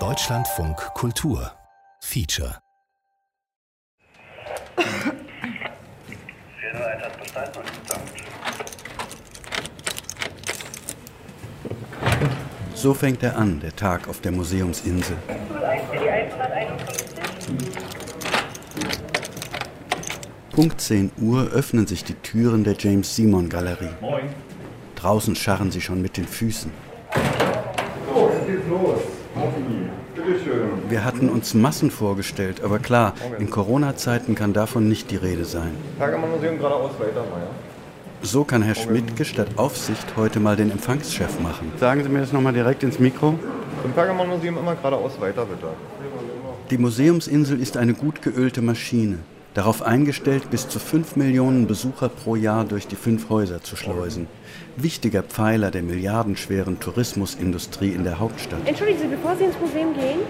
Deutschlandfunk Kultur Feature So fängt er an, der Tag auf der Museumsinsel. Punkt 10 Uhr öffnen sich die Türen der James Simon Galerie. Draußen scharren sie schon mit den Füßen. So, es geht los. Bitteschön. Wir hatten uns Massen vorgestellt, aber klar, in Corona-Zeiten kann davon nicht die Rede sein. So kann Herr Schmidtke statt Aufsicht heute mal den Empfangschef machen. Sagen Sie mir das nochmal direkt ins Mikro. Im Pergamon-Museum immer geradeaus weiter, bitte. Die Museumsinsel ist eine gut geölte Maschine, darauf eingestellt, bis zu 5 Millionen Besucher pro Jahr durch die fünf Häuser zu schleusen. Wichtiger Pfeiler der milliardenschweren Tourismusindustrie in der Hauptstadt. Entschuldigen Sie, bevor Sie ins Museum gehen,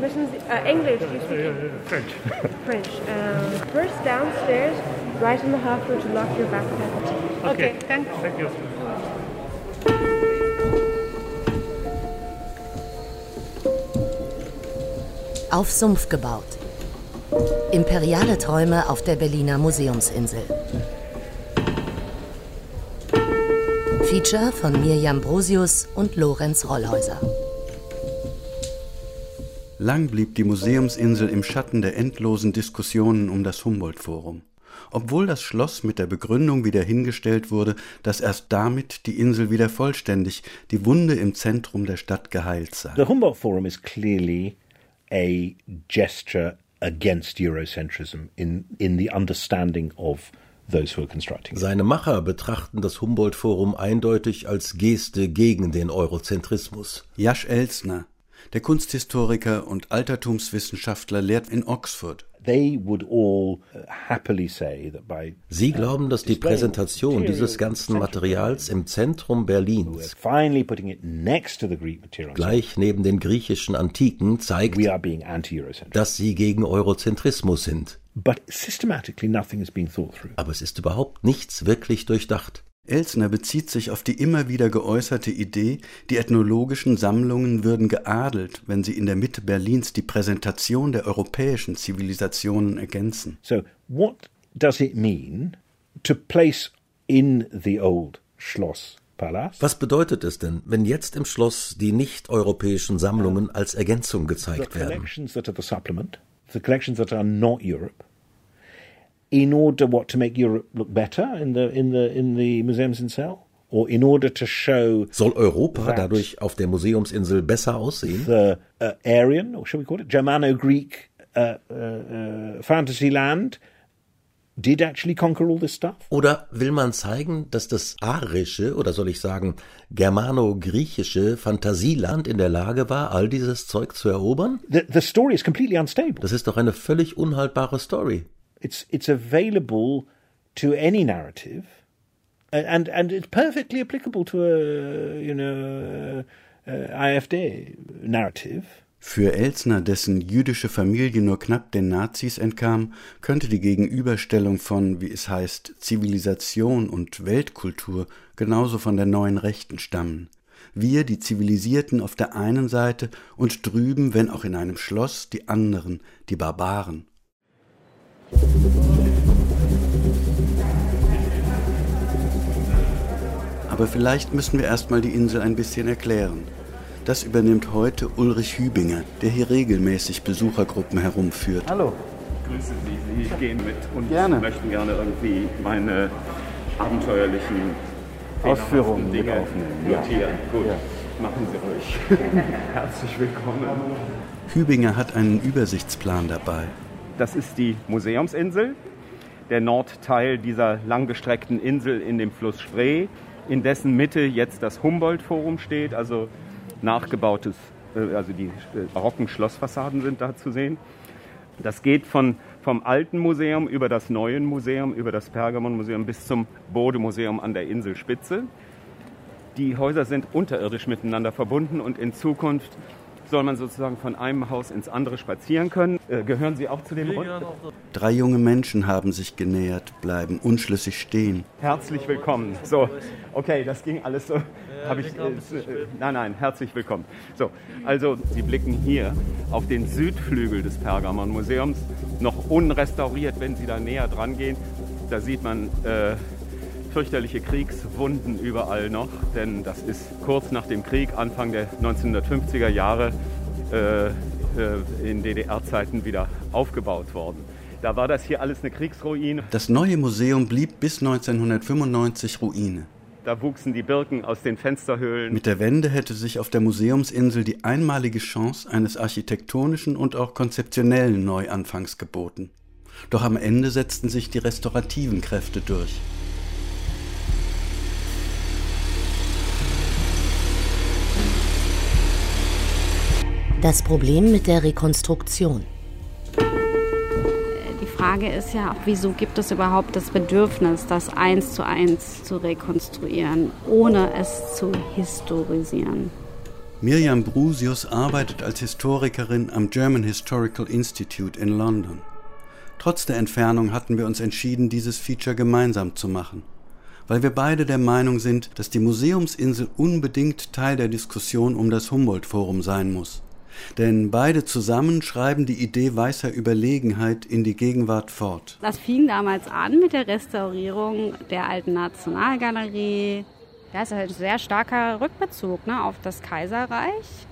müssen Sie äh, Englisch. French. French. Uh, first downstairs, right on the half floor to lock your backpack. Okay, thanks. Thank you. Auf Sumpf gebaut. Imperiale Träume auf der Berliner Museumsinsel. Feature von Mirjam Brosius und Lorenz Rollhäuser. Lang blieb die Museumsinsel im Schatten der endlosen Diskussionen um das Humboldt-Forum. Obwohl das Schloss mit der Begründung wieder hingestellt wurde, dass erst damit die Insel wieder vollständig, die Wunde im Zentrum der Stadt geheilt sei. The Humboldt Forum is clearly a gesture against Eurocentrism in, in the understanding of those who are constructing. Seine Macher betrachten das Humboldt-Forum eindeutig als Geste gegen den Eurozentrismus. Jasch Elsner, der Kunsthistoriker und Altertumswissenschaftler, lehrt in Oxford. They would all uh, happily say that by Sie glauben, dass die Präsentation dieses ganzen Materials im Zentrum Berlins, finally putting it next to the Greek material, gleich neben den griechischen Antiken, zeigt, dass sie gegen Eurozentrismus sind. Aber es ist überhaupt nichts wirklich durchdacht. Elsner bezieht sich auf die immer wieder geäußerte Idee, die ethnologischen Sammlungen würden geadelt, wenn sie in der Mitte Berlins die Präsentation der europäischen Zivilisationen ergänzen. So, what does it mean to place in the old Schloss Palace Was bedeutet es denn, wenn jetzt im Schloss die nicht-europäischen Sammlungen als Ergänzung the gezeigt werden? collections that are the supplement, the collections that are not Europe, in order what to make Europe look better in the in the in the museums in Cell, or in order to show Soll Europa dadurch auf der Museumsinsel besser aussehen? the uh, Aryan, or shall we call it Germano-Greek uh, uh, uh, fantasy land did actually conquer all this stuff? Oder will man zeigen, dass das arische oder soll ich sagen germano-griechische Fantasieland in der Lage war, all dieses Zeug zu erobern? The the story is completely unstable. Das ist doch eine völlig unhaltbare Story. It's it's available to any narrative, a- and and it's perfectly applicable to a you know uh, uh, IFD narrative. Für Elsner, dessen jüdische Familie nur knapp den Nazis entkam, könnte die Gegenüberstellung von, wie es heißt, Zivilisation und Weltkultur genauso von der neuen Rechten stammen. Wir, die Zivilisierten auf der einen Seite und drüben, wenn auch in einem Schloss, die anderen, die Barbaren. Aber vielleicht müssen wir erstmal die Insel ein bisschen erklären. Das übernimmt heute Ulrich Hübinger, der hier regelmäßig Besuchergruppen herumführt. Hallo. Grüße Sie. Sie gehen mit und Gerne. möchten gerne irgendwie meine abenteuerlichen Ausführungen Dinge mit aufnehmen. Ja. notieren. Gut, Ja. machen Sie ruhig. Herzlich willkommen. Hübinger hat einen Übersichtsplan dabei. Das ist die Museumsinsel, der Nordteil dieser langgestreckten Insel in dem Fluss Spree, in dessen Mitte jetzt das Humboldt-Forum steht, also nachgebautes, äh, also die äh, barocken Schlossfassaden sind da zu sehen. Das geht von, vom alten Museum über das neue Museum, über das Pergamon-Museum bis zum Bode-Museum an der Inselspitze. Die Häuser sind unterirdisch miteinander verbunden und in Zukunft soll man sozusagen von einem Haus ins andere spazieren können. Äh, gehören Sie auch zu dem Rund? Drei junge Menschen haben sich genähert, bleiben unschlüssig stehen. Herzlich willkommen. So, okay, das ging alles so. Habe ich, äh, äh, nein, nein, herzlich willkommen. So, also Sie blicken hier auf den Südflügel des Pergamon Museums, noch unrestauriert, wenn Sie da näher dran gehen. Da sieht man äh, fürchterliche Kriegswunden überall noch, denn das ist kurz nach dem Krieg, Anfang der 1950er Jahre, äh, äh, in DDR-Zeiten wieder aufgebaut worden. Da war das hier alles eine Kriegsruine. Das neue Museum blieb bis 1995 Ruine. Da wuchsen die Birken aus den Fensterhöhlen. Mit der Wende hätte sich auf der Museumsinsel die einmalige Chance eines architektonischen und auch konzeptionellen Neuanfangs geboten. Doch am Ende setzten sich die restaurativen Kräfte durch. Das Problem mit der Rekonstruktion. Die Frage ist ja, wieso gibt es überhaupt das Bedürfnis, das eins zu eins zu rekonstruieren, ohne es zu historisieren? Mirjam Brusius arbeitet als Historikerin am German Historical Institute in London. Trotz der Entfernung hatten wir uns entschieden, dieses Feature gemeinsam zu machen, weil wir beide der Meinung sind, dass die Museumsinsel unbedingt Teil der Diskussion um das Humboldt-Forum sein muss. Denn beide zusammen schreiben die Idee weißer Überlegenheit in die Gegenwart fort. Das fing damals an mit der Restaurierung der alten Nationalgalerie. Das ist ein sehr starker Rückbezug ne, auf das Kaiserreich.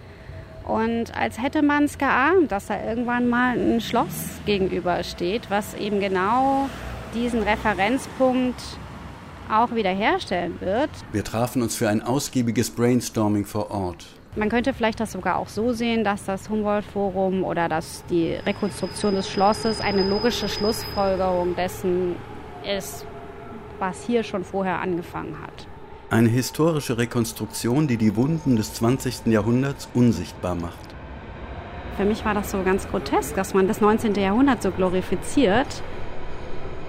Und als hätte man es geahnt, dass da irgendwann mal ein Schloss gegenübersteht, was eben genau diesen Referenzpunkt auch wiederherstellen wird. Wir trafen uns für ein ausgiebiges Brainstorming vor Ort. Man könnte vielleicht das sogar auch so sehen, dass das Humboldt-Forum oder dass die Rekonstruktion des Schlosses eine logische Schlussfolgerung dessen ist, was hier schon vorher angefangen hat. Eine historische Rekonstruktion, die die Wunden des 20. Jahrhunderts unsichtbar macht. Für mich war das so ganz grotesk, dass man das 19. Jahrhundert so glorifiziert.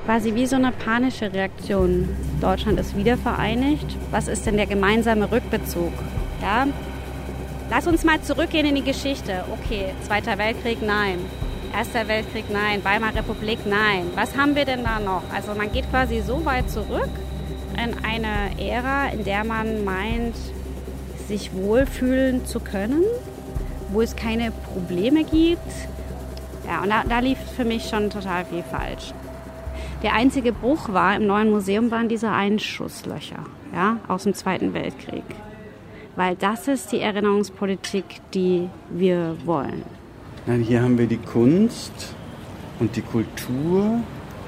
Quasi wie so eine panische Reaktion. Deutschland ist wiedervereinigt. Was ist denn der gemeinsame Rückbezug? Ja, Lass uns mal zurückgehen in die Geschichte. Okay, Zweiter Weltkrieg, nein. Erster Weltkrieg, nein. Weimarer Republik, nein. Was haben wir denn da noch? Also man geht quasi so weit zurück in eine Ära, in der man meint, sich wohlfühlen zu können, wo es keine Probleme gibt. Ja, und da, da lief für mich schon total viel falsch. Der einzige Bruch war im neuen Museum waren diese Einschusslöcher ja, aus dem Zweiten Weltkrieg weil das ist die Erinnerungspolitik, die wir wollen. Nein, hier haben wir die Kunst und die Kultur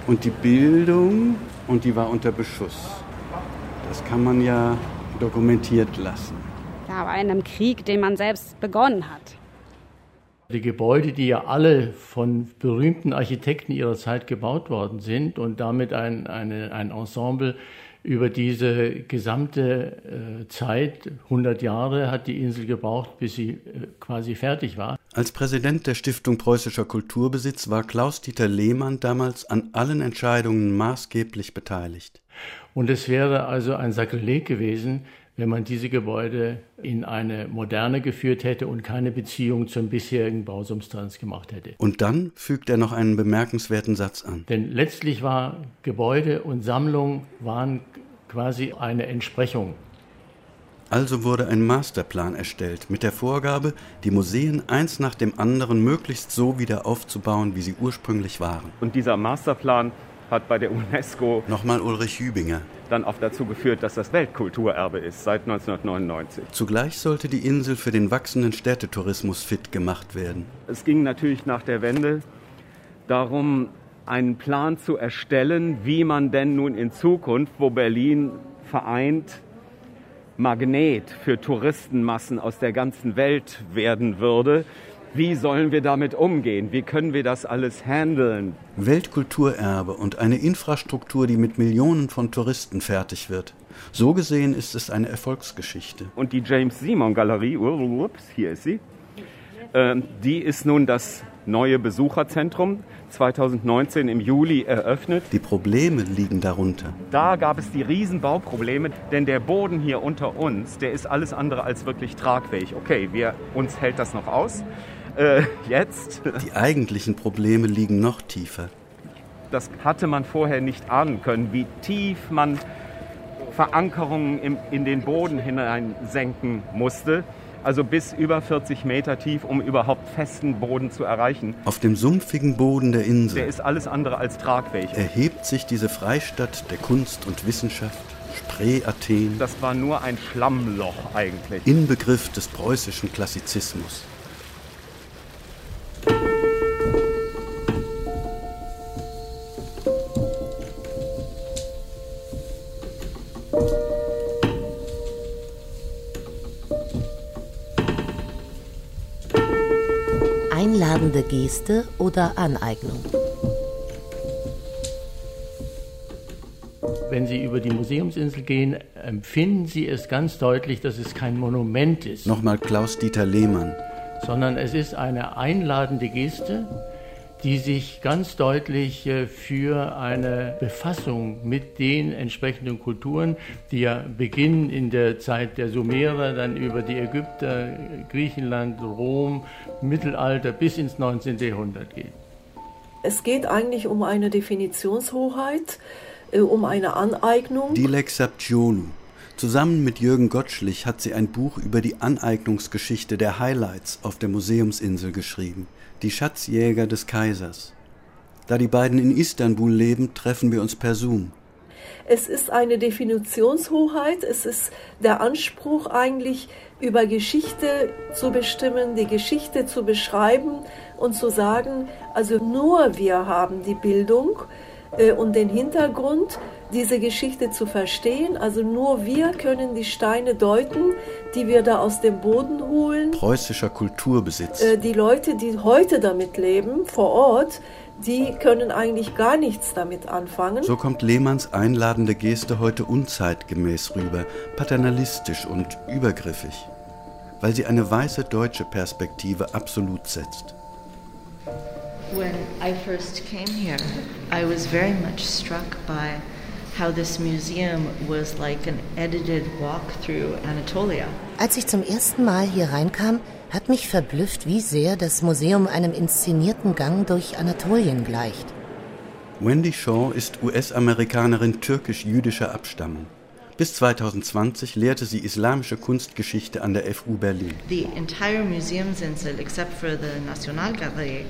und die Bildung und die war unter Beschuss. Das kann man ja dokumentiert lassen. Ja, aber in einem Krieg, den man selbst begonnen hat. Die Gebäude, die ja alle von berühmten Architekten ihrer Zeit gebaut worden sind und damit ein, eine, ein Ensemble über diese gesamte äh, Zeit, 100 Jahre, hat die Insel gebraucht, bis sie äh, quasi fertig war. Als Präsident der Stiftung Preußischer Kulturbesitz war Klaus-Dieter Lehmann damals an allen Entscheidungen maßgeblich beteiligt. Und es wäre also ein Sakrileg gewesen, wenn man diese Gebäude in eine moderne geführt hätte und keine Beziehung zum bisherigen Bausubstanz gemacht hätte. Und dann fügt er noch einen bemerkenswerten Satz an. Denn letztlich war Gebäude und Sammlung waren quasi eine Entsprechung. Also wurde ein Masterplan erstellt mit der Vorgabe, die Museen eins nach dem anderen möglichst so wieder aufzubauen, wie sie ursprünglich waren. Und dieser Masterplan hat bei der UNESCO nochmal Ulrich Hübinger dann auch dazu geführt, dass das Weltkulturerbe ist seit 1999. Zugleich sollte die Insel für den wachsenden Städtetourismus fit gemacht werden. Es ging natürlich nach der Wende darum, einen Plan zu erstellen, wie man denn nun in Zukunft, wo Berlin vereint, Magnet für Touristenmassen aus der ganzen Welt werden würde, wie sollen wir damit umgehen? Wie können wir das alles handeln? Weltkulturerbe und eine Infrastruktur, die mit Millionen von Touristen fertig wird. So gesehen ist es eine Erfolgsgeschichte. Und die James Simon Galerie, ups, hier ist sie, äh, die ist nun das neue Besucherzentrum 2019 im Juli eröffnet. Die Probleme liegen darunter. Da gab es die Riesenbauprobleme, denn der Boden hier unter uns, der ist alles andere als wirklich tragfähig. Okay, wir, uns hält das noch aus. Äh, jetzt. Die eigentlichen Probleme liegen noch tiefer. Das hatte man vorher nicht ahnen können, wie tief man Verankerungen im, in den Boden hineinsenken musste also bis über 40 Meter tief, um überhaupt festen Boden zu erreichen. Auf dem sumpfigen Boden der Insel. Der ist alles andere als tragfähig. Erhebt sich diese Freistadt der Kunst und Wissenschaft, Spree Athen. Das war nur ein Schlammloch eigentlich. Inbegriff des preußischen Klassizismus. Geste oder Aneignung. Wenn Sie über die Museumsinsel gehen, empfinden Sie es ganz deutlich, dass es kein Monument ist. Nochmal Klaus-Dieter Lehmann. Sondern es ist eine einladende Geste, die sich ganz deutlich äh, für eine Befassung mit den entsprechenden Kulturen, die ja beginnen in der Zeit der Sumerer, dann über die Ägypter, Griechenland, Rom, Mittelalter bis ins 19. Jahrhundert geht. Es geht eigentlich um eine Definitionshoheit, äh, um eine Aneignung. Dilek Sabciolu. Zusammen mit Jürgen Gottschlich hat sie ein Buch über die Aneignungsgeschichte der Highlights auf der Museumsinsel geschrieben die Schatzjäger des Kaisers. Da die beiden in Istanbul leben, treffen wir uns per Zoom. Es ist eine Definitionshoheit, es ist der Anspruch eigentlich über Geschichte zu bestimmen, die Geschichte zu beschreiben und zu sagen, also nur wir haben die Bildung äh, und den Hintergrund, diese Geschichte zu verstehen. Also nur wir können die Steine deuten, die wir da aus dem Boden holen. Preußischer Kulturbesitz. Äh, die Leute, die heute damit leben, vor Ort, die können eigentlich gar nichts damit anfangen. So kommt Lehmanns einladende Geste heute unzeitgemäß rüber, paternalistisch und übergriffig, weil sie eine weiße deutsche Perspektive absolut setzt. When I first came here, I was very much struck by how this museum was like an edited walk through Anatolia. Als ich zum ersten Mal hier reinkam, hat mich verblüfft, wie sehr das Museum einem inszenierten Gang durch Anatolien gleicht. Wendy Shaw ist US-Amerikanerin türkisch-jüdischer Abstammung. Bis 2020 lehrte sie islamische Kunstgeschichte an der FU Berlin. The entire Museumsinsel, except for the Nationalgalerie,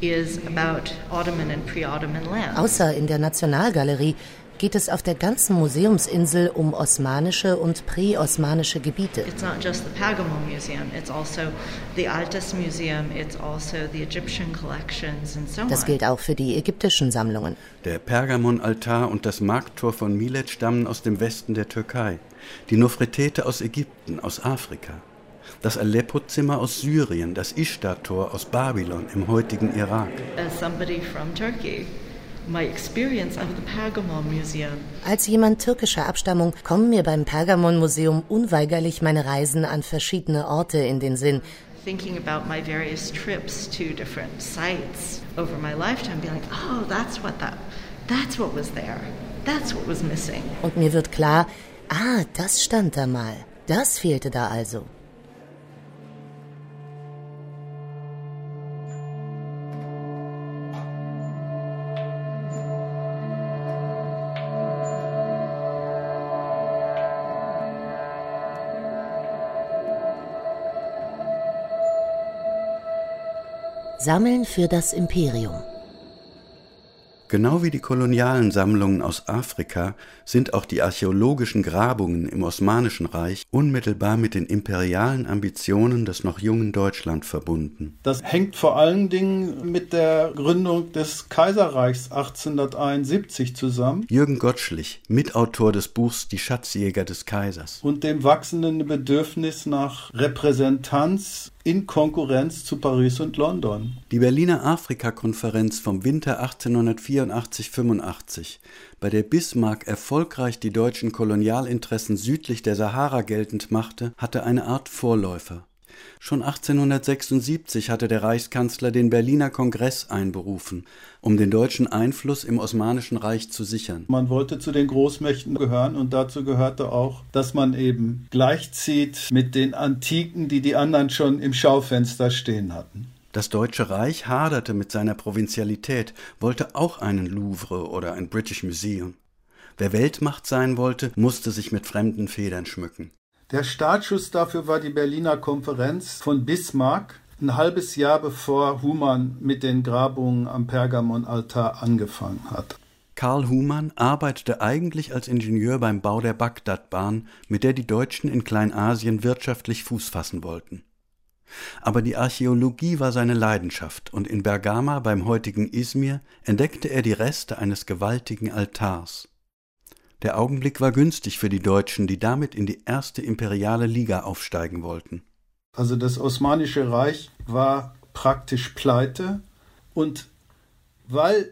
is about Ottoman and pre-Ottoman lands. Außer in der Nationalgalerie geht es auf der ganzen Museumsinsel um osmanische und präosmanische Gebiete. It's not just the Pergamon Museum, it's also the Altes Museum, it's also the Egyptian collections and so on. Das gilt auch für die ägyptischen Sammlungen. Der Pergamon-Altar und das Markttor von Milet stammen aus dem Westen der Türkei, die Nofretete aus Ägypten, aus Afrika. Das Aleppo-Zimmer aus Syrien, das Ishtar-Tor aus Babylon im heutigen Irak. As somebody from Turkey, als jemand türkischer Abstammung kommen mir beim Pergamon Museum unweigerlich meine Reisen an verschiedene Orte in den Sinn. Thinking about my various trips to different sites over my lifetime, being like, oh, that's what that, that's what was there, that's what was missing. Und mir wird klar, ah, das stand da mal, das fehlte da also. Sammeln für das Imperium. Genau wie die kolonialen Sammlungen aus Afrika sind auch die archäologischen Grabungen im Osmanischen Reich unmittelbar mit den imperialen Ambitionen des noch jungen Deutschland verbunden. Das hängt vor allen Dingen mit der Gründung des Kaiserreichs 1871 zusammen. Jürgen Gottschlich, Mitautor des Buchs Die Schatzjäger des Kaisers. Und dem wachsenden Bedürfnis nach Repräsentanz in Konkurrenz zu Paris und London. Die Berliner Afrika-Konferenz vom Winter 1884-85, bei der Bismarck erfolgreich die deutschen Kolonialinteressen südlich der Sahara geltend machte, hatte eine Art Vorläufer. Schon 1876 hatte der Reichskanzler den Berliner Kongress einberufen, um den deutschen Einfluss im Osmanischen Reich zu sichern. Man wollte zu den Großmächten gehören und dazu gehörte auch, dass man eben gleichzieht mit den Antiken, die die anderen schon im Schaufenster stehen hatten. Das Deutsche Reich haderte mit seiner Provinzialität, wollte auch einen Louvre oder ein British Museum. Wer Weltmacht sein wollte, musste sich mit fremden Federn schmücken. Der Startschuss dafür war die Berliner Konferenz von Bismarck, ein halbes Jahr bevor Humann mit den Grabungen am Pergamonaltar angefangen hat. Karl Humann arbeitete eigentlich als Ingenieur beim Bau der Bagdadbahn, mit der die Deutschen in Kleinasien wirtschaftlich Fuß fassen wollten. Aber die Archäologie war seine Leidenschaft, und in Bergama beim heutigen Izmir entdeckte er die Reste eines gewaltigen Altars. Der Augenblick war günstig für die Deutschen, die damit in die erste imperiale Liga aufsteigen wollten. Also das Osmanische Reich war praktisch pleite und weil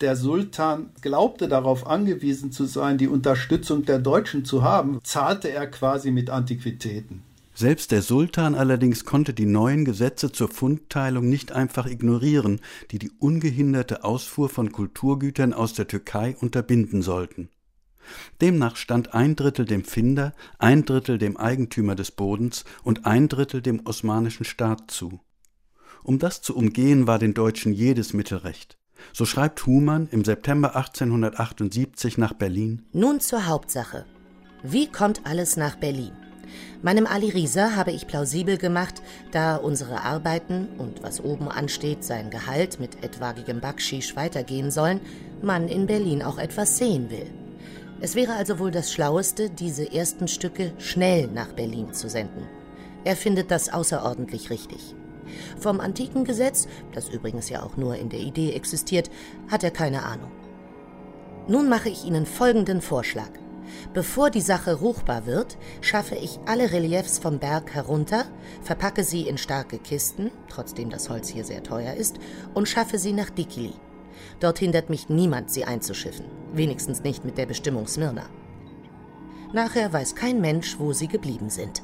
der Sultan glaubte darauf angewiesen zu sein, die Unterstützung der Deutschen zu haben, zahlte er quasi mit Antiquitäten. Selbst der Sultan allerdings konnte die neuen Gesetze zur Fundteilung nicht einfach ignorieren, die die ungehinderte Ausfuhr von Kulturgütern aus der Türkei unterbinden sollten. Demnach stand ein Drittel dem Finder, ein Drittel dem Eigentümer des Bodens und ein Drittel dem osmanischen Staat zu. Um das zu umgehen, war den Deutschen jedes Mittel recht. So schreibt Humann im September 1878 nach Berlin. Nun zur Hauptsache. Wie kommt alles nach Berlin? Meinem Ali Risa habe ich plausibel gemacht, da unsere Arbeiten und was oben ansteht, sein Gehalt mit etwagigem Backschisch weitergehen sollen, man in Berlin auch etwas sehen will. Es wäre also wohl das Schlaueste, diese ersten Stücke schnell nach Berlin zu senden. Er findet das außerordentlich richtig. Vom antiken Gesetz, das übrigens ja auch nur in der Idee existiert, hat er keine Ahnung. Nun mache ich Ihnen folgenden Vorschlag. Bevor die Sache ruchbar wird, schaffe ich alle Reliefs vom Berg herunter, verpacke sie in starke Kisten, trotzdem das Holz hier sehr teuer ist, und schaffe sie nach Dikili. Dort hindert mich niemand, sie einzuschiffen, wenigstens nicht mit der Bestimmung Smyrna. Nachher weiß kein Mensch, wo sie geblieben sind.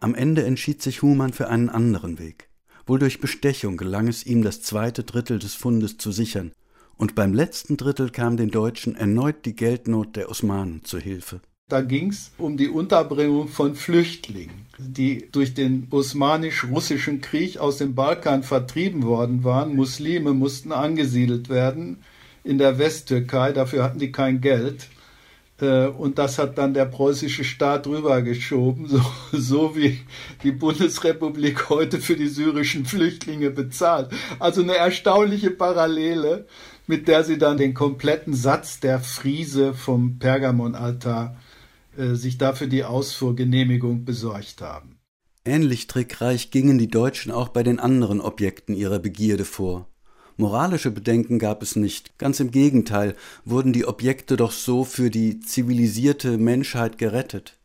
Am Ende entschied sich Humann für einen anderen Weg. Wohl durch Bestechung gelang es ihm, das zweite Drittel des Fundes zu sichern, und beim letzten Drittel kam den Deutschen erneut die Geldnot der Osmanen zu Hilfe. Da ging es um die Unterbringung von Flüchtlingen, die durch den osmanisch-russischen Krieg aus dem Balkan vertrieben worden waren. Muslime mussten angesiedelt werden in der Westtürkei, dafür hatten die kein Geld. Äh, und das hat dann der preußische Staat rübergeschoben, so, so wie die Bundesrepublik heute für die syrischen Flüchtlinge bezahlt. Also eine erstaunliche Parallele mit der sie dann den kompletten Satz der Friese vom Pergamonaltar äh, sich dafür die Ausfuhrgenehmigung besorgt haben. Ähnlich trickreich gingen die Deutschen auch bei den anderen Objekten ihrer Begierde vor. Moralische Bedenken gab es nicht, ganz im Gegenteil wurden die Objekte doch so für die zivilisierte Menschheit gerettet.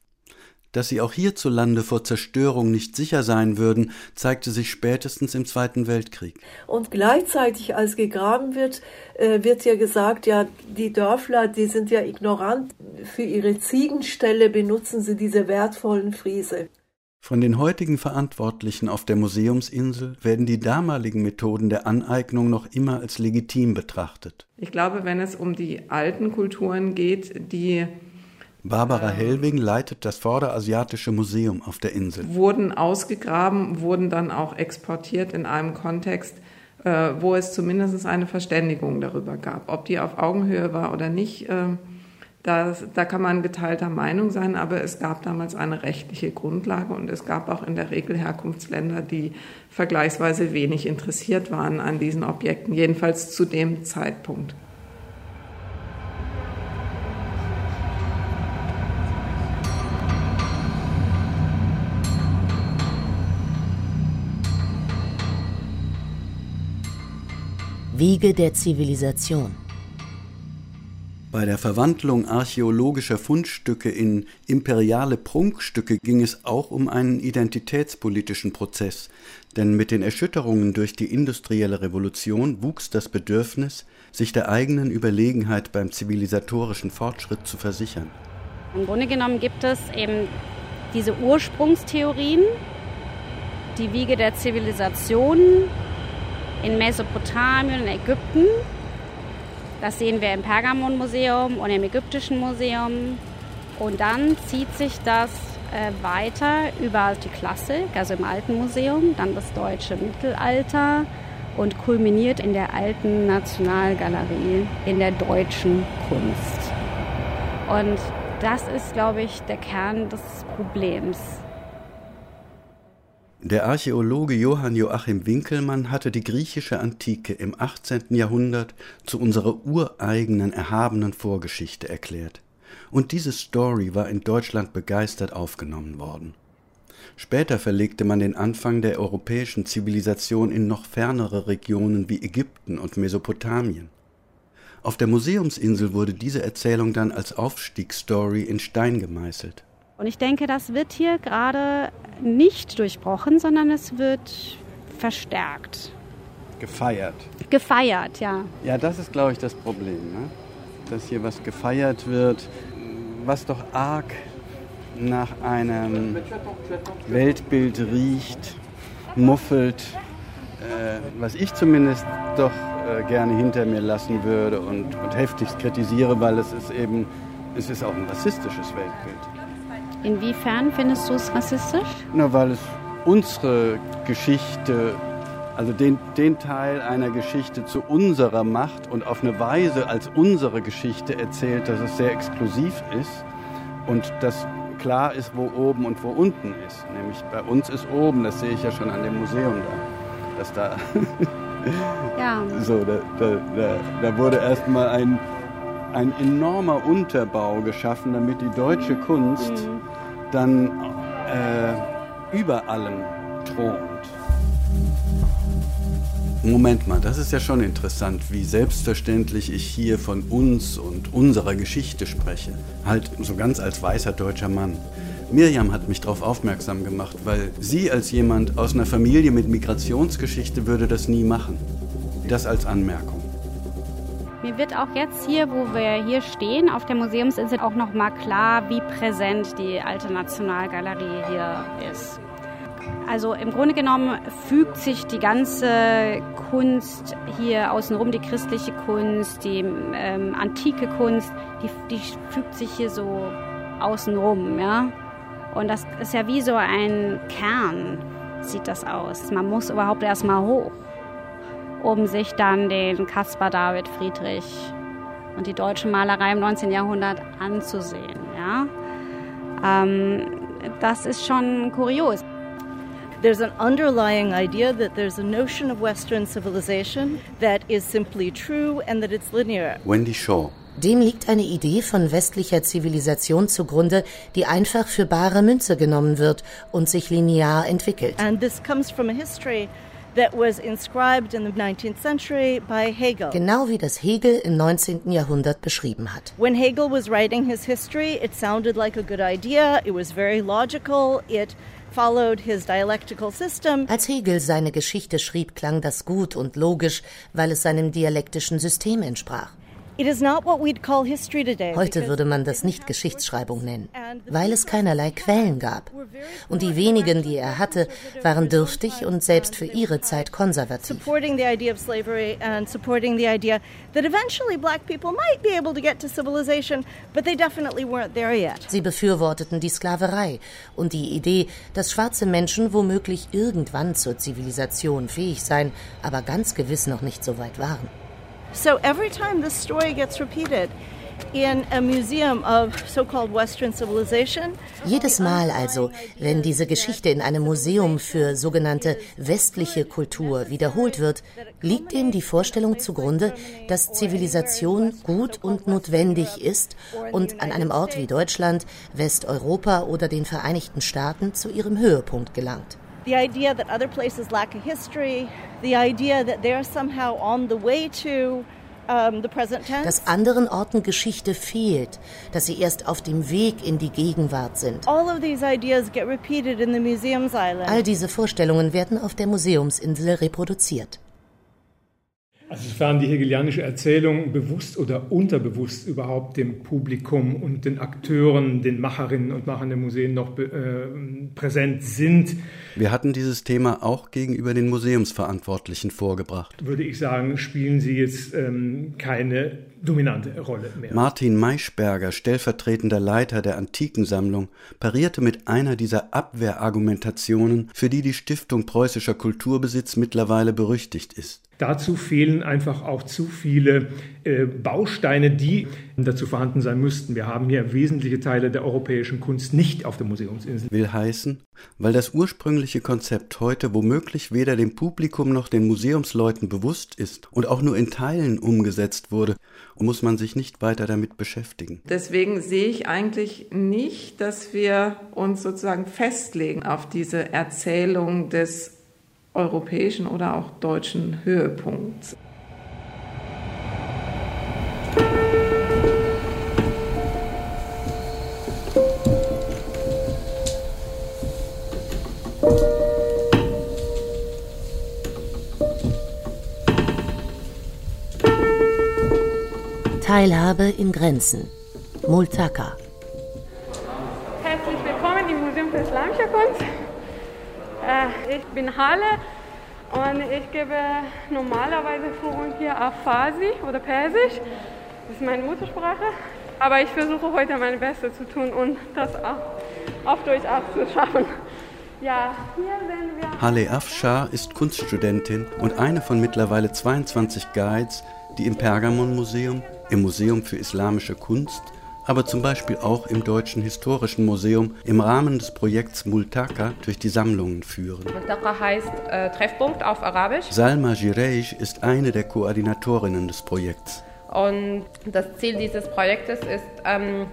Dass sie auch hierzulande vor Zerstörung nicht sicher sein würden, zeigte sich spätestens im Zweiten Weltkrieg. Und gleichzeitig, als gegraben wird, äh, wird ja gesagt, ja, die Dörfler, die sind ja ignorant. Für ihre Ziegenställe benutzen sie diese wertvollen Friese. Von den heutigen Verantwortlichen auf der Museumsinsel werden die damaligen Methoden der Aneignung noch immer als legitim betrachtet. Ich glaube, wenn es um die alten Kulturen geht, die Barbara Hellwing leitet das Vorderasiatische Museum auf der Insel. Wurden ausgegraben, wurden dann auch exportiert in einem Kontext, äh, wo es zumindest eine Verständigung darüber gab. Ob die auf Augenhöhe war oder nicht, äh, das, da kann man geteilter Meinung sein, aber es gab damals eine rechtliche Grundlage und es gab auch in der Regel Herkunftsländer, die vergleichsweise wenig interessiert waren an diesen Objekten, jedenfalls zu dem Zeitpunkt. Wiege der Zivilisation. Bei der Verwandlung archäologischer Fundstücke in imperiale Prunkstücke ging es auch um einen identitätspolitischen Prozess, denn mit den Erschütterungen durch die industrielle Revolution wuchs das Bedürfnis, sich der eigenen Überlegenheit beim zivilisatorischen Fortschritt zu versichern. Im Grunde genommen gibt es eben diese Ursprungstheorien, die Wiege der Zivilisation in Mesopotamien und Ägypten. Das sehen wir im Pergamon-Museum und im Ägyptischen Museum. Und dann zieht sich das äh, weiter über die Klassik, also im Alten Museum, dann das deutsche Mittelalter und kulminiert in der alten Nationalgalerie in der deutschen Kunst. Und das ist, glaube ich, der Kern des Problems. Der Archäologe Johann Joachim Winkelmann hatte die griechische Antike im 18. Jahrhundert zu unserer ureigenen, erhabenen Vorgeschichte erklärt. Und diese Story war in Deutschland begeistert aufgenommen worden. Später verlegte man den Anfang der europäischen Zivilisation in noch fernere Regionen wie Ägypten und Mesopotamien. Auf der Museumsinsel wurde diese Erzählung dann als Aufstiegsstory in Stein gemeißelt. Und ich denke, das wird hier gerade nicht durchbrochen, sondern es wird verstärkt. Gefeiert. Gefeiert, ja. Ja, das ist, glaube ich, das Problem. Ne? Dass hier was gefeiert wird, was doch arg nach einem Weltbild riecht, muffelt, äh, was ich zumindest doch äh, gerne hinter mir lassen würde und, und heftigst kritisiere, weil es ist eben, es ist auch ein rassistisches Weltbild. Inwiefern findest du es rassistisch? Na, weil es unsere Geschichte, also den, den Teil einer Geschichte zu unserer macht und auf eine Weise als unsere Geschichte erzählt, dass es sehr exklusiv ist und dass klar ist, wo oben und wo unten ist. Nämlich bei uns ist oben, das sehe ich ja schon an dem Museum da, dass da ja. so, da, da, da, da wurde erstmal ein, ein enormer Unterbau geschaffen, damit die deutsche Kunst mhm. Dann äh, über allem thront. Moment mal, das ist ja schon interessant, wie selbstverständlich ich hier von uns und unserer Geschichte spreche. Halt so ganz als weißer deutscher Mann. Miriam hat mich darauf aufmerksam gemacht, weil sie als jemand aus einer Familie mit Migrationsgeschichte würde das nie machen. Das als Anmerkung. Mir wird auch jetzt hier, wo wir hier stehen, auf der Museumsinsel auch noch mal klar, wie präsent die alte Nationalgalerie hier ist. Also im Grunde genommen fügt sich die ganze Kunst hier außenrum, die christliche Kunst, die ähm, antike Kunst, die, die fügt sich hier so außenrum, ja. Und das ist ja wie so ein Kern, sieht das aus. Man muss überhaupt erstmal hoch, um sich dann den Caspar David Friedrich und die deutsche Malerei im 19. Jahrhundert anzusehen. Ja? Ähm, das ist schon kurios. There's an underlying idea that there's a notion of Western civilization that is simply true and that it's linear. Wendy Shaw. Dem liegt eine Idee von westlicher Zivilisation zugrunde, die einfach für bare Münze genommen wird und sich linear entwickelt. And this comes from a history that was inscribed in the 19th century by Hegel. Genau wie das Hegel im 19. Jahrhundert beschrieben hat. When Hegel was writing his history, it sounded like a good idea, it was very logical, it als Hegel seine Geschichte schrieb, klang das gut und logisch, weil es seinem dialektischen System entsprach. Heute würde man das nicht Geschichtsschreibung nennen, weil es keinerlei Quellen gab. Und die wenigen, die er hatte, waren dürftig und selbst für ihre Zeit konservativ. Sie befürworteten die Sklaverei und die Idee, dass schwarze Menschen womöglich irgendwann zur Zivilisation fähig seien, aber ganz gewiss noch nicht so weit waren. So every time this story gets repeated, in a museum of so-called Western civilization. Jedes Mal also, wenn diese Geschichte in einem Museum für sogenannte westliche Kultur wiederholt wird, liegt dem die Vorstellung zugrunde, dass Zivilisation gut und notwendig ist und an einem Ort wie Deutschland, Westeuropa oder den Vereinigten Staaten zu ihrem Höhepunkt gelangt. The idea that other places lack a history, the idea that they're somehow on the way to dass anderen Orten Geschichte fehlt, dass sie erst auf dem Weg in die Gegenwart sind. All diese Vorstellungen werden auf der Museumsinsel reproduziert. Also sofern die hegelianische Erzählung bewusst oder unterbewusst überhaupt dem Publikum und den Akteuren, den Macherinnen und Machern der Museen noch äh, präsent sind, Wir hatten dieses Thema auch gegenüber den Museumsverantwortlichen vorgebracht. Würde ich sagen, spielen sie jetzt ähm, keine dominante Rolle mehr. Martin Maischberger, stellvertretender Leiter der Antikensammlung, parierte mit einer dieser Abwehrargumentationen, für die die Stiftung Preußischer Kulturbesitz mittlerweile berüchtigt ist. Dazu fehlen einfach auch zu viele äh, Bausteine, die dazu vorhanden sein müssten. Wir haben hier wesentliche Teile der europäischen Kunst nicht auf der Museumsinsel. Will heißen, weil das ursprüngliche Konzept heute womöglich weder dem Publikum noch den Museumsleuten bewusst ist und auch nur in Teilen umgesetzt wurde, muss man sich nicht weiter damit beschäftigen. Deswegen sehe ich eigentlich nicht, dass wir uns sozusagen festlegen auf diese Erzählung des europäischen oder auch deutschen Höhepunkts. Teilhabe in Grenzen. Multaka. Herzlich willkommen im Museum für Islamische Kunst. Äh, ich bin Halle und ich gebe normalerweise Führung hier auf Farsi oder Persisch. Das ist meine Muttersprache. Aber ich versuche heute mein Bestes zu tun und das auch auf Deutsch auch zu schaffen. Ja, hier sehen wir. Halle Afshar ist Kunststudentin und eine von mittlerweile 22 Guides, die im Pergamon-Museum, im Museum für Islamische Kunst aber zum Beispiel auch im Deutschen Historischen Museum im Rahmen des Projekts Multaka durch die Sammlungen führen. Multaka heißt äh, Treffpunkt auf Arabisch. Salma Gireish ist eine der Koordinatorinnen des Projekts. Und das Ziel dieses Projektes ist, ähm,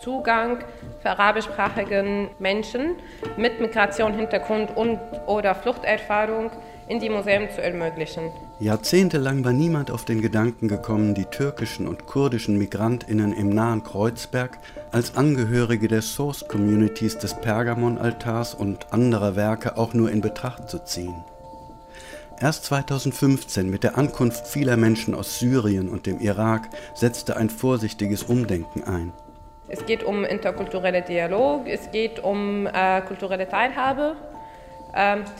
Zugang für arabischsprachigen Menschen mit Migrationshintergrund und oder Fluchterfahrung in die Museen zu ermöglichen. Jahrzehntelang war niemand auf den Gedanken gekommen, die türkischen und kurdischen Migrantinnen im nahen Kreuzberg als Angehörige der Source Communities des Pergamon-Altars und anderer Werke auch nur in Betracht zu ziehen. Erst 2015 mit der Ankunft vieler Menschen aus Syrien und dem Irak setzte ein vorsichtiges Umdenken ein. Es geht um interkulturelle Dialog, es geht um äh, kulturelle Teilhabe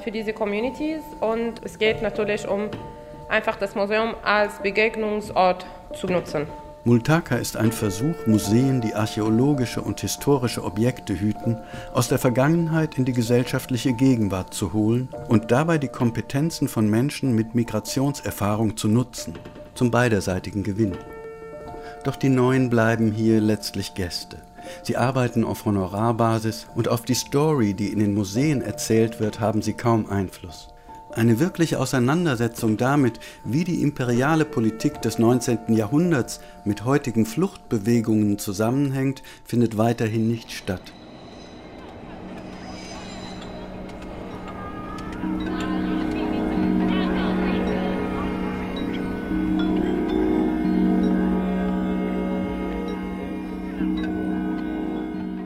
für diese Communities und es geht natürlich um einfach das Museum als Begegnungsort zu nutzen. Multaka ist ein Versuch, Museen, die archäologische und historische Objekte hüten, aus der Vergangenheit in die gesellschaftliche Gegenwart zu holen und dabei die Kompetenzen von Menschen mit Migrationserfahrung zu nutzen, zum beiderseitigen Gewinn. Doch die Neuen bleiben hier letztlich Gäste. Sie arbeiten auf Honorarbasis und auf die Story, die in den Museen erzählt wird, haben sie kaum Einfluss. Eine wirkliche Auseinandersetzung damit, wie die imperiale Politik des 19. Jahrhunderts mit heutigen Fluchtbewegungen zusammenhängt, findet weiterhin nicht statt.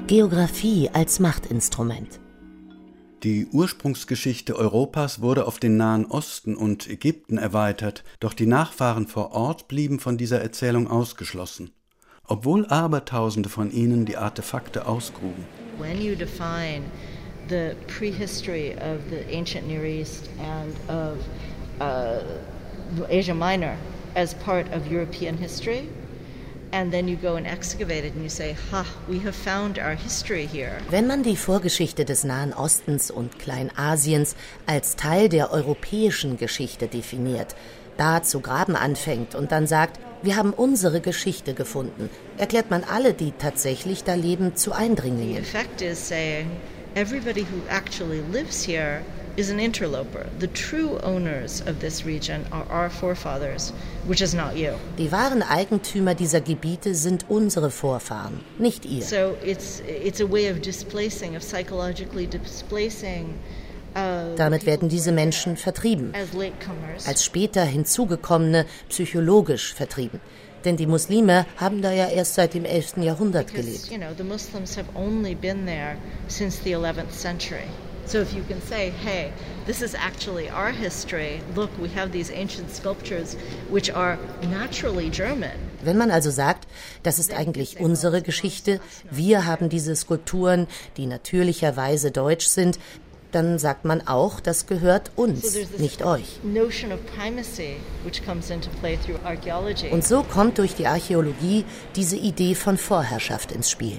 Geographie als Machtinstrument. Die Ursprungsgeschichte Europas wurde auf den Nahen Osten und Ägypten erweitert, doch die Nachfahren vor Ort blieben von dieser Erzählung ausgeschlossen, obwohl Abertausende von ihnen die Artefakte ausgruben. When you define the prehistory of the ancient Near East and of uh, Asia Minor as part of European history, wenn man die Vorgeschichte des Nahen Ostens und Kleinasiens als Teil der europäischen Geschichte definiert, da zu graben anfängt und dann sagt, wir haben unsere Geschichte gefunden, erklärt man alle, die tatsächlich da leben, zu Eindringlingen. The effect is saying everybody who actually lives here is an interloper. The true owners of this region are our forefathers, which is not you. Die wahren Eigentümer dieser Gebiete sind unsere Vorfahren, nicht ihr. So it's it's a way of displacing, of psychologically displacing uh, damit werden diese Menschen vertrieben, als später hinzugekommene psychologisch vertrieben. Denn die Muslime haben da ja erst seit dem 11. Jahrhundert gelebt. You know, the Muslims have only been there since the 11th century. So if you can say, hey, this is actually our history, look, we have these ancient sculptures which are naturally German. Wenn man also sagt, das ist eigentlich unsere Geschichte, wir haben diese Skulpturen, die natürlicherweise deutsch sind, dann sagt man auch, das gehört uns, nicht euch. Und so kommt durch die Archäologie diese Idee von Vorherrschaft ins Spiel.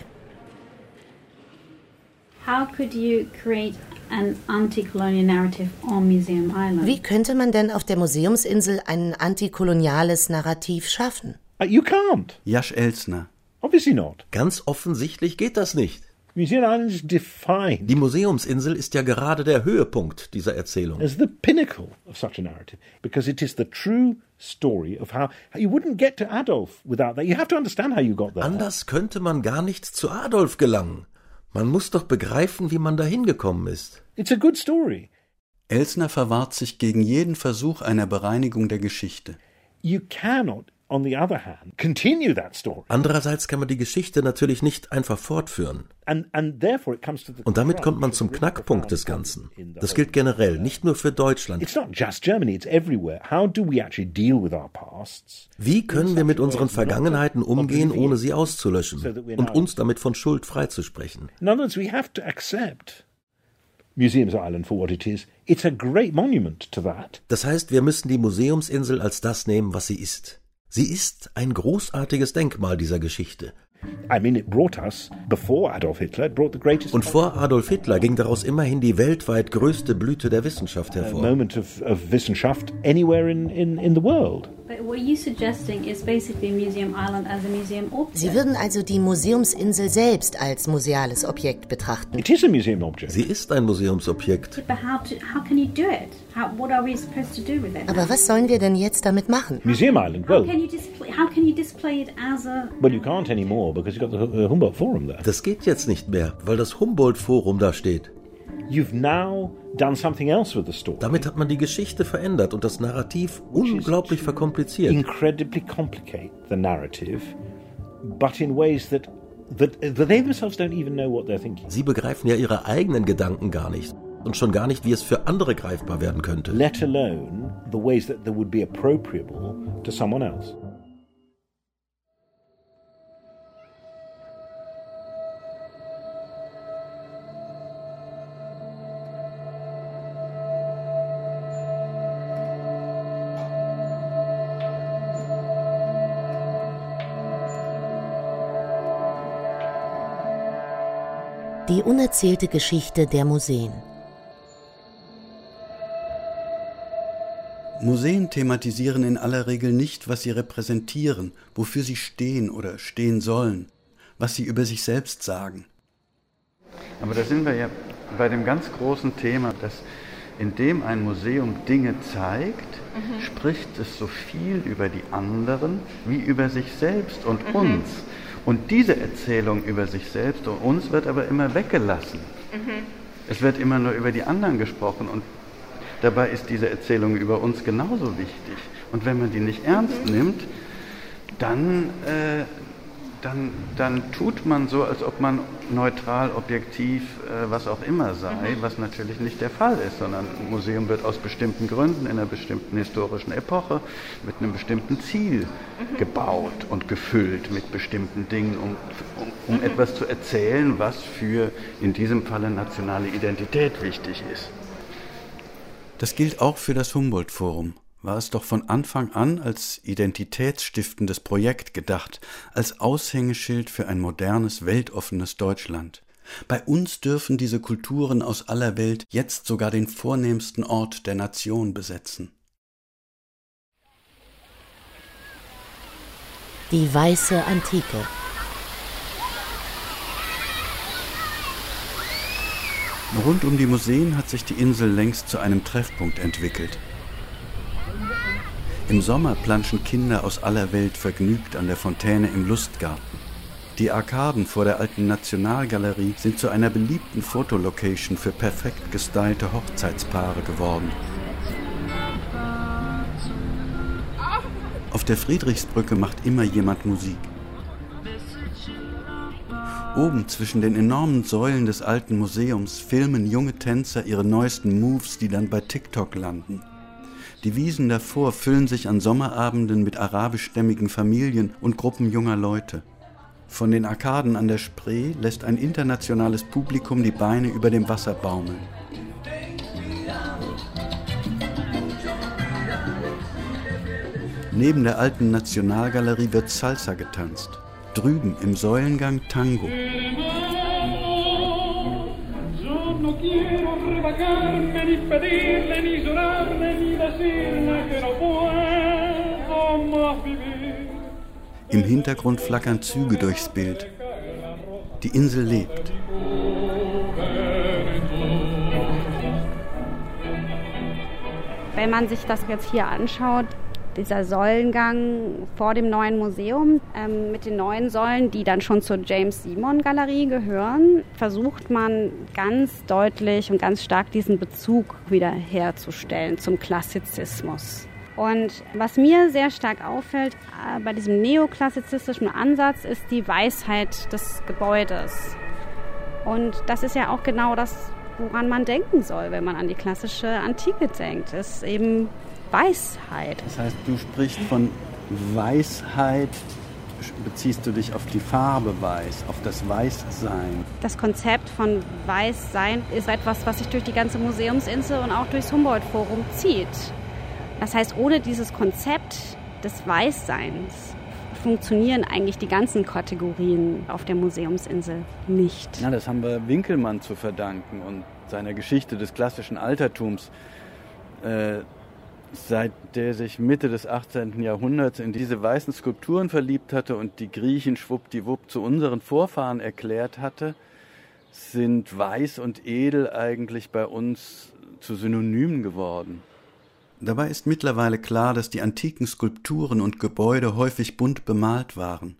Wie könnte man denn auf der Museumsinsel ein antikoloniales Narrativ schaffen? Uh, you can't. Jasch Elsner. Obviously not. Ganz offensichtlich geht das nicht. Museum Island is defined. Die Museumsinsel ist ja gerade der Höhepunkt dieser Erzählung. As the pinnacle of such a narrative, because it is the true story of how you wouldn't get to Adolf without that. You have to understand how you got there. Anders könnte man gar nicht zu Adolf gelangen. Man muss doch begreifen, wie man dahin gekommen ist. It's a good story. Elsner verwahrt sich gegen jeden Versuch einer Bereinigung der Geschichte. You cannot on the other hand, continue that story. Andererseits kann man die Geschichte natürlich nicht einfach fortführen. And, and therefore it comes to the Und damit kommt man zum Knackpunkt des Ganzen. Das gilt generell, nicht nur für Deutschland. It's not just Germany, it's everywhere. How do we actually deal with our pasts? Wie können wir mit unseren Vergangenheiten umgehen, ohne sie auszulöschen und uns damit von Schuld freizusprechen? In other words, we have to accept Museums Island for what it is. It's a great monument to that. Das heißt, wir müssen die Museumsinsel als das nehmen, was sie ist. Sie ist ein großartiges Denkmal dieser Geschichte. Und vor Adolf Hitler ging daraus immerhin die weltweit größte Blüte der Wissenschaft hervor. moment of, of Wissenschaft anywhere in, in, in the world. Sie würden also die Museumsinsel selbst als museales Objekt betrachten. It is a museum object. Sie ist ein Museumsobjekt. Aber was sollen wir denn jetzt damit machen? Museum Island, well, How can you display, how can you display it as a well, you can't anymore because you've got the Humboldt Forum there. Das geht jetzt nicht mehr, weil das Humboldt-Forum da steht. You've now done something else with the story. Damit hat man die Geschichte verändert und das Narrativ unglaublich verkompliziert. Incredibly complicate the narrative, but in ways that, that, that they themselves don't even know what they're thinking. Sie begreifen ja ihre eigenen Gedanken gar nicht und schon gar nicht, wie es für andere greifbar werden könnte. Let alone the ways that they would be appropriable to someone else. Die unerzählte Geschichte der Museen. Museen thematisieren in aller Regel nicht, was sie repräsentieren, wofür sie stehen oder stehen sollen, was sie über sich selbst sagen. Aber da sind wir ja bei dem ganz großen Thema, dass indem ein Museum Dinge zeigt, mhm. spricht es so viel über die anderen wie über sich selbst und mhm. uns. Und diese Erzählung über sich selbst und uns wird aber immer weggelassen. Mhm. Es wird immer nur über die anderen gesprochen und dabei ist diese Erzählung über uns genauso wichtig. Und wenn man die nicht ernst mhm. nimmt, dann, äh, dann, dann tut man so, als ob man neutral, objektiv, äh, was auch immer sei, mhm. was natürlich nicht der Fall ist, sondern ein Museum wird aus bestimmten Gründen in einer bestimmten historischen Epoche mit einem bestimmten Ziel mhm. gebaut und gefüllt mit bestimmten Dingen, um, um, um mhm. etwas zu erzählen, was für in diesem Falle nationale Identität wichtig ist. Das gilt auch für das Humboldt-Forum war es doch von Anfang an als identitätsstiftendes Projekt gedacht, als Aushängeschild für ein modernes, weltoffenes Deutschland. Bei uns dürfen diese Kulturen aus aller Welt jetzt sogar den vornehmsten Ort der Nation besetzen. Die weiße Antike. Rund um die Museen hat sich die Insel längst zu einem Treffpunkt entwickelt. Im Sommer planschen Kinder aus aller Welt vergnügt an der Fontäne im Lustgarten. Die Arkaden vor der alten Nationalgalerie sind zu einer beliebten Fotolocation für perfekt gestylte Hochzeitspaare geworden. Auf der Friedrichsbrücke macht immer jemand Musik. Oben zwischen den enormen Säulen des alten Museums filmen junge Tänzer ihre neuesten Moves, die dann bei TikTok landen. Die Wiesen davor füllen sich an Sommerabenden mit arabischstämmigen Familien und Gruppen junger Leute. Von den Arkaden an der Spree lässt ein internationales Publikum die Beine über dem Wasser baumeln. Neben der alten Nationalgalerie wird Salsa getanzt. Drüben im Säulengang Tango. Im Hintergrund flackern Züge durchs Bild. Die Insel lebt. Wenn man sich das jetzt hier anschaut, dieser Säulengang vor dem neuen Museum ähm, mit den neuen Säulen, die dann schon zur James Simon Galerie gehören, versucht man ganz deutlich und ganz stark diesen Bezug wieder herzustellen zum Klassizismus. Und was mir sehr stark auffällt äh, bei diesem neoklassizistischen Ansatz ist die Weisheit des Gebäudes. Und das ist ja auch genau das, woran man denken soll, wenn man an die klassische Antike denkt. ist eben Weisheit. Das heißt, du sprichst von Weisheit, beziehst du dich auf die Farbe Weiß, auf das Weißsein. Das Konzept von Weißsein ist etwas, was sich durch die ganze Museumsinsel und auch durchs Humboldt-Forum zieht. Das heißt, ohne dieses Konzept des Weißseins funktionieren eigentlich die ganzen Kategorien auf der Museumsinsel nicht. Na, das haben wir Winkelmann zu verdanken und seiner Geschichte des klassischen Altertums. Äh, seit der sich Mitte des 18. Jahrhunderts in diese weißen Skulpturen verliebt hatte und die Griechen schwuppdiwupp zu unseren Vorfahren erklärt hatte, sind weiß und edel eigentlich bei uns zu Synonymen geworden. Dabei ist mittlerweile klar, dass die antiken Skulpturen und Gebäude häufig bunt bemalt waren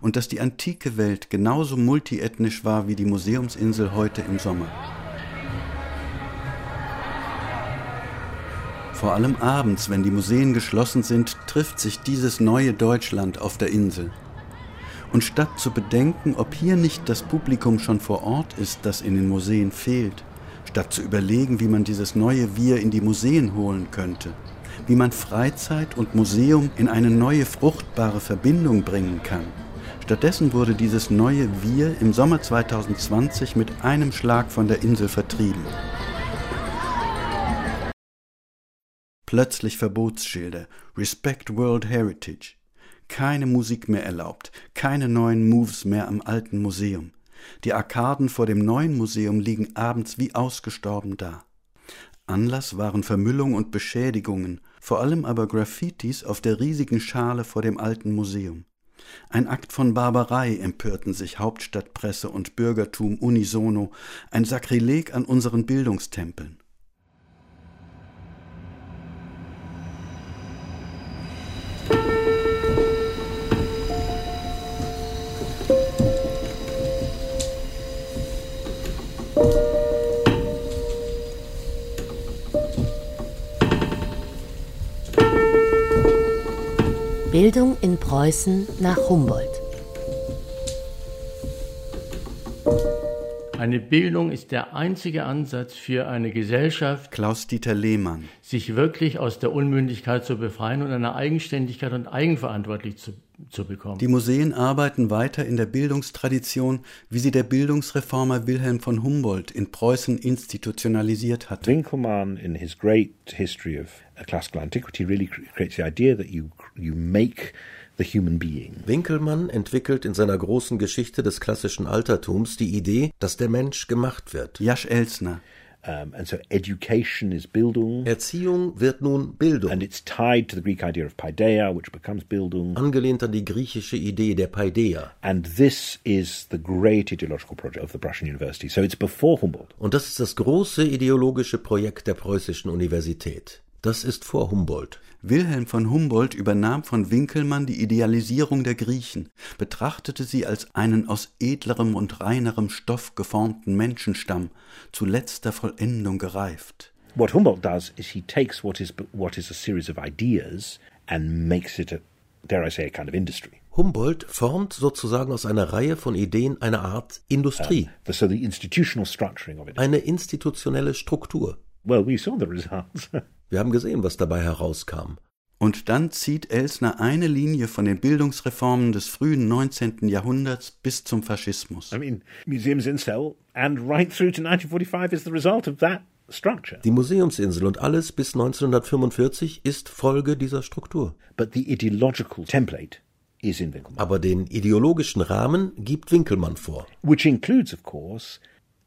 und dass die antike Welt genauso multiethnisch war wie die Museumsinsel heute im Sommer. Vor allem abends, wenn die Museen geschlossen sind, trifft sich dieses neue Deutschland auf der Insel. Und statt zu bedenken, ob hier nicht das Publikum schon vor Ort ist, das in den Museen fehlt, statt zu überlegen, wie man dieses neue Wir in die Museen holen könnte, wie man Freizeit und Museum in eine neue fruchtbare Verbindung bringen kann. Stattdessen wurde dieses neue Wir im Sommer 2020 mit einem Schlag von der Insel vertrieben. Plötzlich Verbotsschilder. Respect World Heritage. Keine Musik mehr erlaubt, keine neuen Moves mehr am alten Museum. Die Arkaden vor dem neuen Museum liegen abends wie ausgestorben da. Anlass waren Vermüllung und Beschädigungen, vor allem aber Graffitis auf der riesigen Schale vor dem alten Museum. Ein Akt von Barbarei empörten sich Hauptstadtpresse und Bürgertum unisono, ein Sakrileg an unseren Bildungstempeln. Bildung in Preußen nach Humboldt. Eine Bildung ist der einzige Ansatz für eine Gesellschaft, Klaus-Dieter Lehmann, sich wirklich aus der Unmündigkeit zu befreien und eine Eigenständigkeit und Eigenverantwortlich zu, zu bekommen. Die Museen arbeiten weiter in der Bildungstradition, wie sie der Bildungsreformer Wilhelm von Humboldt in Preußen institutionalisiert hat. Winkelmann in his great history of classical antiquity really creates the idea that you you make the human being. Winkelmann entwickelt in seiner großen Geschichte des klassischen Altertums die Idee, dass der Mensch gemacht wird. Jasch Elsner. Um, and so education is Bildung. Erziehung wird nun Bildung. And it's tied to the Greek idea of paideia, which becomes Bildung. Angelehnt an die griechische Idee der Paideia. And this is the great ideological project of the Prussian University. So it's before Humboldt. Und das ist das große ideologische Projekt der preußischen Universität. Das ist vor Humboldt. Wilhelm von Humboldt übernahm von Winkelmann die Idealisierung der Griechen, betrachtete sie als einen aus edlerem und reinerem Stoff geformten Menschenstamm, zu letzter Vollendung gereift. What Humboldt does is he takes what is what is a series of ideas and makes it a, dare I say, a kind of industry. Humboldt formt sozusagen aus einer Reihe von Ideen eine Art Industrie. Uh, so the institutional structuring of it. Eine institutionelle Struktur. Well, we saw the results. Wir haben gesehen, was dabei herauskam. Und dann zieht Elsner eine Linie von den Bildungsreformen des frühen 19. Jahrhunderts bis zum Faschismus. I mean, museums in Cell and right through to 1945 is the result of that structure. Die Museumsinsel und alles bis 1945 ist Folge dieser Struktur. But the ideological template is in Winkelmann. Aber den ideologischen Rahmen gibt Winkelmann vor. Which includes, of course,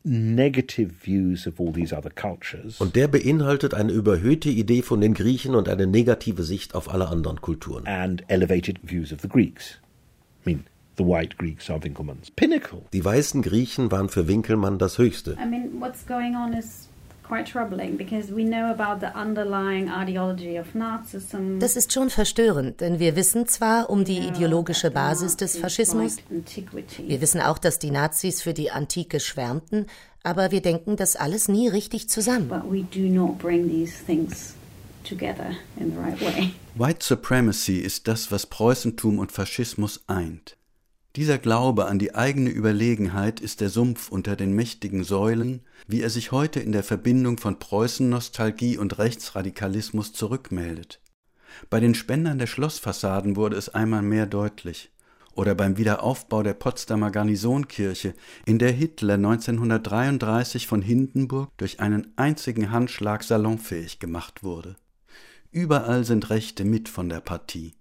negative views of all these other cultures. Und der beinhaltet eine überhöhte Idee von den Griechen und eine negative Sicht auf alle anderen Kulturen. And elevated views of the Greeks. I mean, the white Greeks are Winkelmann's pinnacle. Die weißen Griechen waren für Winkelmann das Höchste. I mean, what's going on is quite troubling because we know about the underlying ideology of Nazism. Das ist schon verstörend, denn wir wissen zwar um die ideologische Basis des Faschismus, wir wissen auch, dass die Nazis für die Antike schwärmten, aber wir denken das alles nie richtig zusammen. But we do not bring these things together in the right way. White Supremacy ist das, was Preußentum und Faschismus eint. Dieser Glaube an die eigene Überlegenheit ist der Sumpf unter den mächtigen Säulen, wie er sich heute in der Verbindung von Preußennostalgie und Rechtsradikalismus zurückmeldet. Bei den Spendern der Schlossfassaden wurde es einmal mehr deutlich. Oder beim Wiederaufbau der Potsdamer Garnisonkirche, in der Hitler 1933 von Hindenburg durch einen einzigen Handschlag salonfähig gemacht wurde. Überall sind Rechte mit von der Partie.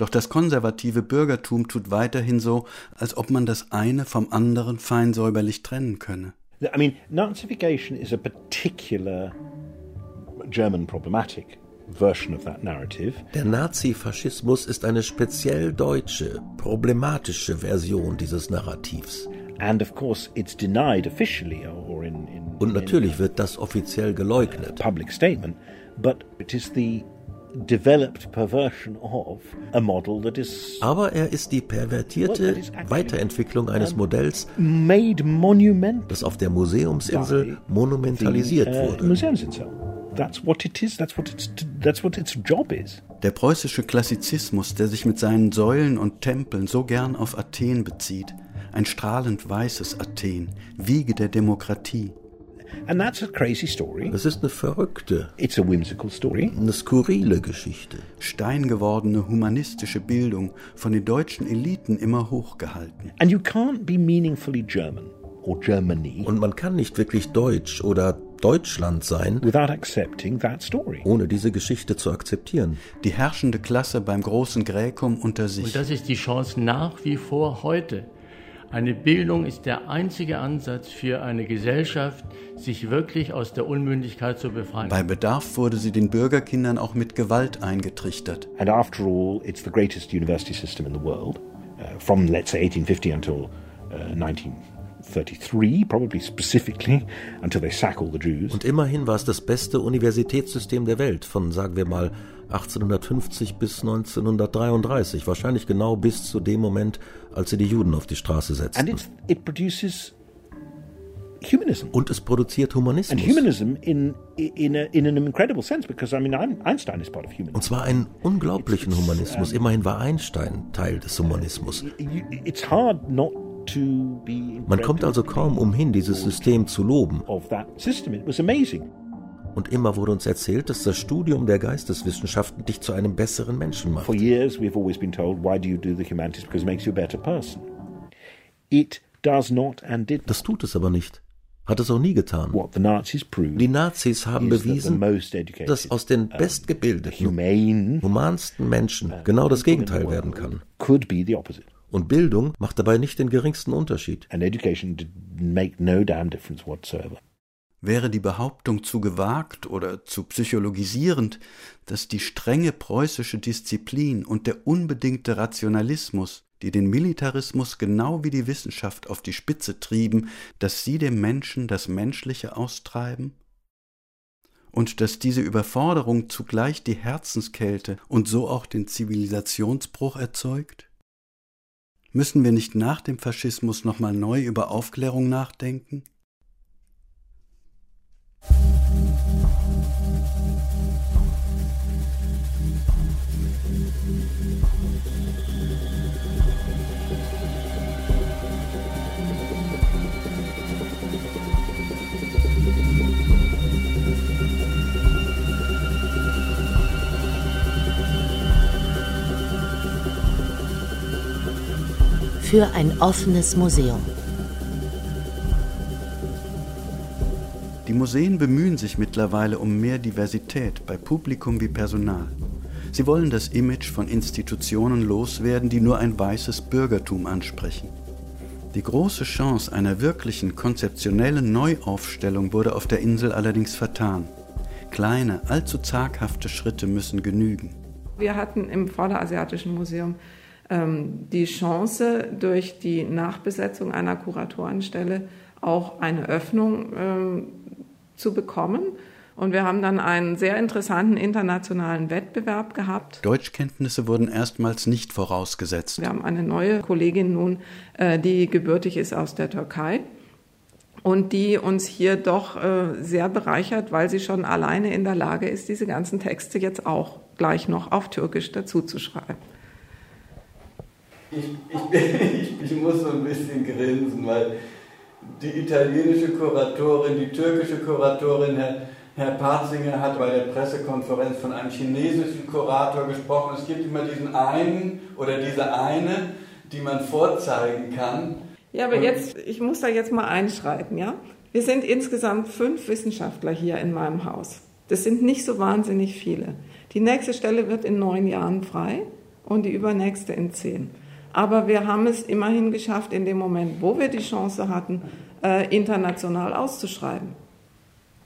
Doch das konservative Bürgertum tut weiterhin so, als ob man das eine vom anderen fein säuberlich trennen könne. I mean, Nazification is a particular German problematic. Der Nazifaschismus ist eine speziell deutsche, problematische Version dieses Narrativs. And of course it's denied officially or in, in Und natürlich wird das offiziell geleugnet. Public statement, but it is the developed perversion of a model that is Aber er ist die pervertierte Weiterentwicklung eines Modells, made monumental das auf der Museumsinsel monumentalisiert the, uh, wurde. Museumsinsel. That's what it is. That's what its that's what its job is. Der preußische Klassizismus, der sich mit seinen Säulen und Tempeln so gern auf Athen bezieht, ein strahlend weißes Athen, Wiege der Demokratie. And that's a crazy story. Das ist eine verrückte, It's a whimsical story. eine skurrile Geschichte. Steingewordene humanistische Bildung, von den deutschen Eliten immer hochgehalten. And you can't be meaningfully German or Germany Und man kann nicht wirklich Deutsch oder Deutschland sein, without accepting that story. ohne diese Geschichte zu akzeptieren. Die herrschende Klasse beim großen Gräkum unter sich. Und das ist die Chance nach wie vor heute. Eine Bildung ist der einzige Ansatz für eine Gesellschaft, sich wirklich aus der Unmündigkeit zu befreien. Bei Bedarf wurde sie den Bürgerkindern auch mit Gewalt eingetrichtert. And after all, it's the greatest university system in the world, uh, from let's say 1850 until uh, 1933, Und immerhin war es das beste Universitätssystem der Welt, von sagen wir mal 1850 bis 1933, wahrscheinlich genau bis zu dem Moment, als sie die Juden auf die Straße And setzten. it's, it produces humanism. Und es produziert And Humanismus. humanism in in a, in an incredible sense, because I mean I'm, Einstein is part of humanism. Und zwar einen unglaublichen Humanismus. Immerhin war Einstein Teil des Humanismus. It's hard not. Man kommt also kaum umhin, dieses System zu loben. Und immer wurde uns erzählt, dass das Studium der Geisteswissenschaften dich zu einem besseren Menschen macht. For years, we've always been told, why do you do the humanities? Because it makes you a better person. It does not and did Das tut es aber nicht. Hat es auch nie getan. Die Nazis haben bewiesen, dass aus den bestgebildeten, humansten Menschen genau das Gegenteil werden kann. Und Bildung macht dabei nicht den geringsten Unterschied. And education did make no damn difference whatsoever. Wäre die Behauptung zu gewagt oder zu psychologisierend, dass die strenge preußische Disziplin und der unbedingte Rationalismus, die den Militarismus genau wie die Wissenschaft auf die Spitze trieben, dass sie dem Menschen das Menschliche austreiben? Und dass diese Überforderung zugleich die Herzenskälte und so auch den Zivilisationsbruch erzeugt? Müssen wir nicht nach dem Faschismus nochmal neu über Aufklärung nachdenken? Für ein offenes Museum. Die Museen bemühen sich mittlerweile um mehr Diversität bei Publikum wie Personal. Sie wollen das Image von Institutionen loswerden, die nur ein weißes Bürgertum ansprechen. Die große Chance einer wirklichen konzeptionellen Neuaufstellung wurde auf der Insel allerdings vertan. Kleine, allzu zaghafte Schritte müssen genügen. Wir hatten im Vorderasiatischen Museum die Chance, durch die Nachbesetzung einer Kuratorenstelle auch eine Öffnung ähm, zu bekommen. Und wir haben dann einen sehr interessanten internationalen Wettbewerb gehabt. Deutschkenntnisse wurden erstmals nicht vorausgesetzt. Wir haben eine neue Kollegin nun, äh, die gebürtig ist aus der Türkei und die uns hier doch äh, sehr bereichert, weil sie schon alleine in der Lage ist, diese ganzen Texte jetzt auch gleich noch auf Türkisch dazu zu schreiben. Ich, ich, ich, muss so ein bisschen grinsen, weil die italienische Kuratorin, die türkische Kuratorin, Herr, Herr Patzinger hat bei der Pressekonferenz von einem chinesischen Kurator gesprochen. Es gibt immer diesen einen oder diese eine, die man vorzeigen kann. Ja, aber jetzt, ich muss da jetzt mal einschreiten, ja? Wir sind insgesamt fünf Wissenschaftler hier in meinem Haus. Das sind nicht so wahnsinnig viele. Die nächste Stelle wird in neun Jahren frei und die übernächste in zehn. Aber wir haben es immerhin geschafft, in dem Moment, wo wir die Chance hatten, äh, international auszuschreiben.